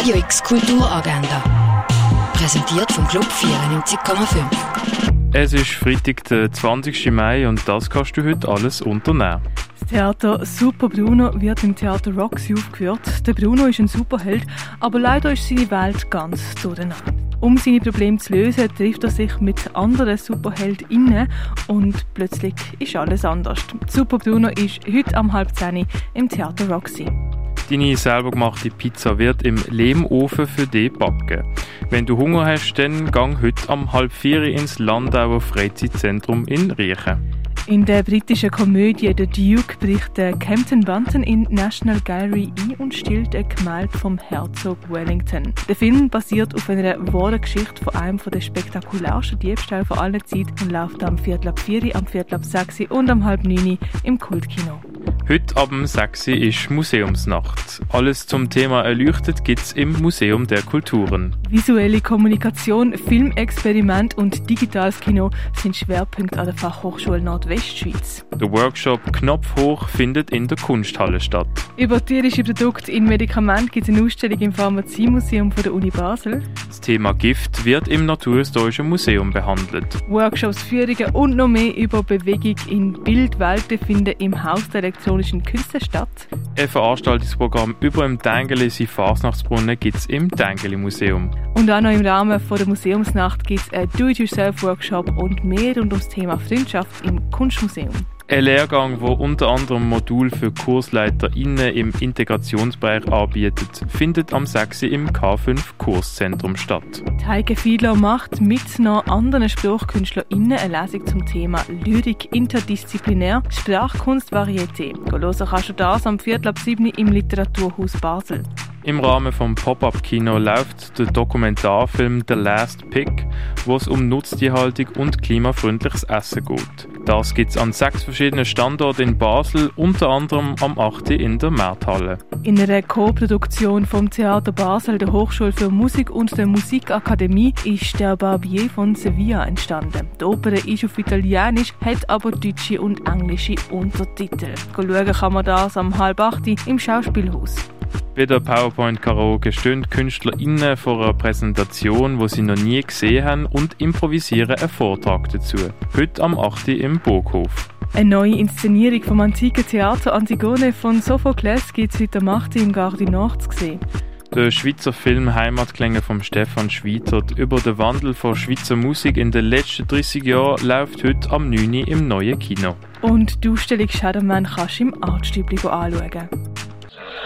Radio X Kulturagenda. Präsentiert vom Club 94,5. Es ist Freitag, der 20. Mai und das kannst du heute alles unternehmen. Das Theater Super Bruno wird im Theater Roxy aufgeführt. Der Bruno ist ein Superheld, aber leider ist seine Welt ganz durcheinander. Um seine Probleme zu lösen, trifft er sich mit anderen SuperheldInnen und plötzlich ist alles anders. Super Bruno ist heute am halb zehn im Theater Roxy. Deine selber gemachte Pizza wird im Lehmofen für dich backen. Wenn du Hunger hast, dann gang heute am halb vier ins Landauer Freizeitzentrum in Riechen. In der britischen Komödie The Duke bricht der Campton Bunton in National Gallery ein und stiehlt ein Gemälde vom Herzog Wellington. Der Film basiert auf einer wahren Geschichte von einem der spektakulärsten Diebstähle von aller Zeit und läuft am Viertel ab 4, am Viertel ab 6 und am halb 9 im Kultkino. Heute ab dem 6 ist Museumsnacht. Alles zum Thema Erleuchtet gibt's im Museum der Kulturen. Visuelle Kommunikation, Filmexperiment und digitales Kino sind Schwerpunkte an der Fachhochschule Nordwestschweiz. Der Workshop Knopf hoch findet in der Kunsthalle statt. Über tierische Produkte in Medikament gibt es eine Ausstellung im Pharmaziemuseum der Uni Basel. Das Thema Gift wird im Naturhistorischen Museum behandelt. Workshops, Führungen und noch mehr über Bewegung in Bildwelten finden im Haus der elektronischen Künste statt. Ein Veranstaltungsprogramm über dem Tengelesi Fasnachtsbrunnen gibt es im Tengeli Museum. Und auch noch im Rahmen von der Museumsnacht gibt es einen Do-it-yourself-Workshop und mehr rund ums Thema Freundschaft im Kunstmuseum. Ein Lehrgang, wo unter anderem Modul für KursleiterInnen im Integrationsbereich anbietet, findet am 6. im K5 Kurszentrum statt. Heike Fiedler macht mit noch anderen SpruchkünstlerInnen eine Lesung zum Thema Lyrik interdisziplinär, Sprachkunst, Varieté. Hören kannst du das am Viertel ab 7 im Literaturhaus Basel. Im Rahmen vom Pop-Up-Kino läuft der Dokumentarfilm The Last Pick, wo es um Nutztierhaltung und klimafreundliches Essen geht. Das gibt es an sechs verschiedenen Standorten in Basel, unter anderem am 8. in der Märthalle. In einer Co-Produktion vom Theater Basel, der Hochschule für Musik und der Musikakademie ist der Barbier von Sevilla entstanden. Die Oper ist auf Italienisch, hat aber deutsche und englische Untertitel. Schauen kann man das am halb acht im Schauspielhaus. Bei der PowerPoint Karaoke stehen KünstlerInnen vor einer Präsentation, die sie noch nie gesehen haben und improvisieren einen Vortrag dazu. Heute am 8. im Burghof. Eine neue Inszenierung vom antiken Theater Antigone von Sophokles gibt es heute am 8. im Garde Nord zu sehen. Der Schweizer Film Heimatklänge von Stefan Schweitert über den Wandel von Schweizer Musik in den letzten 30 Jahren läuft heute am 9. im neuen Kino. Und die Ausstellung Shadowman kannst du im Artstübli anschauen.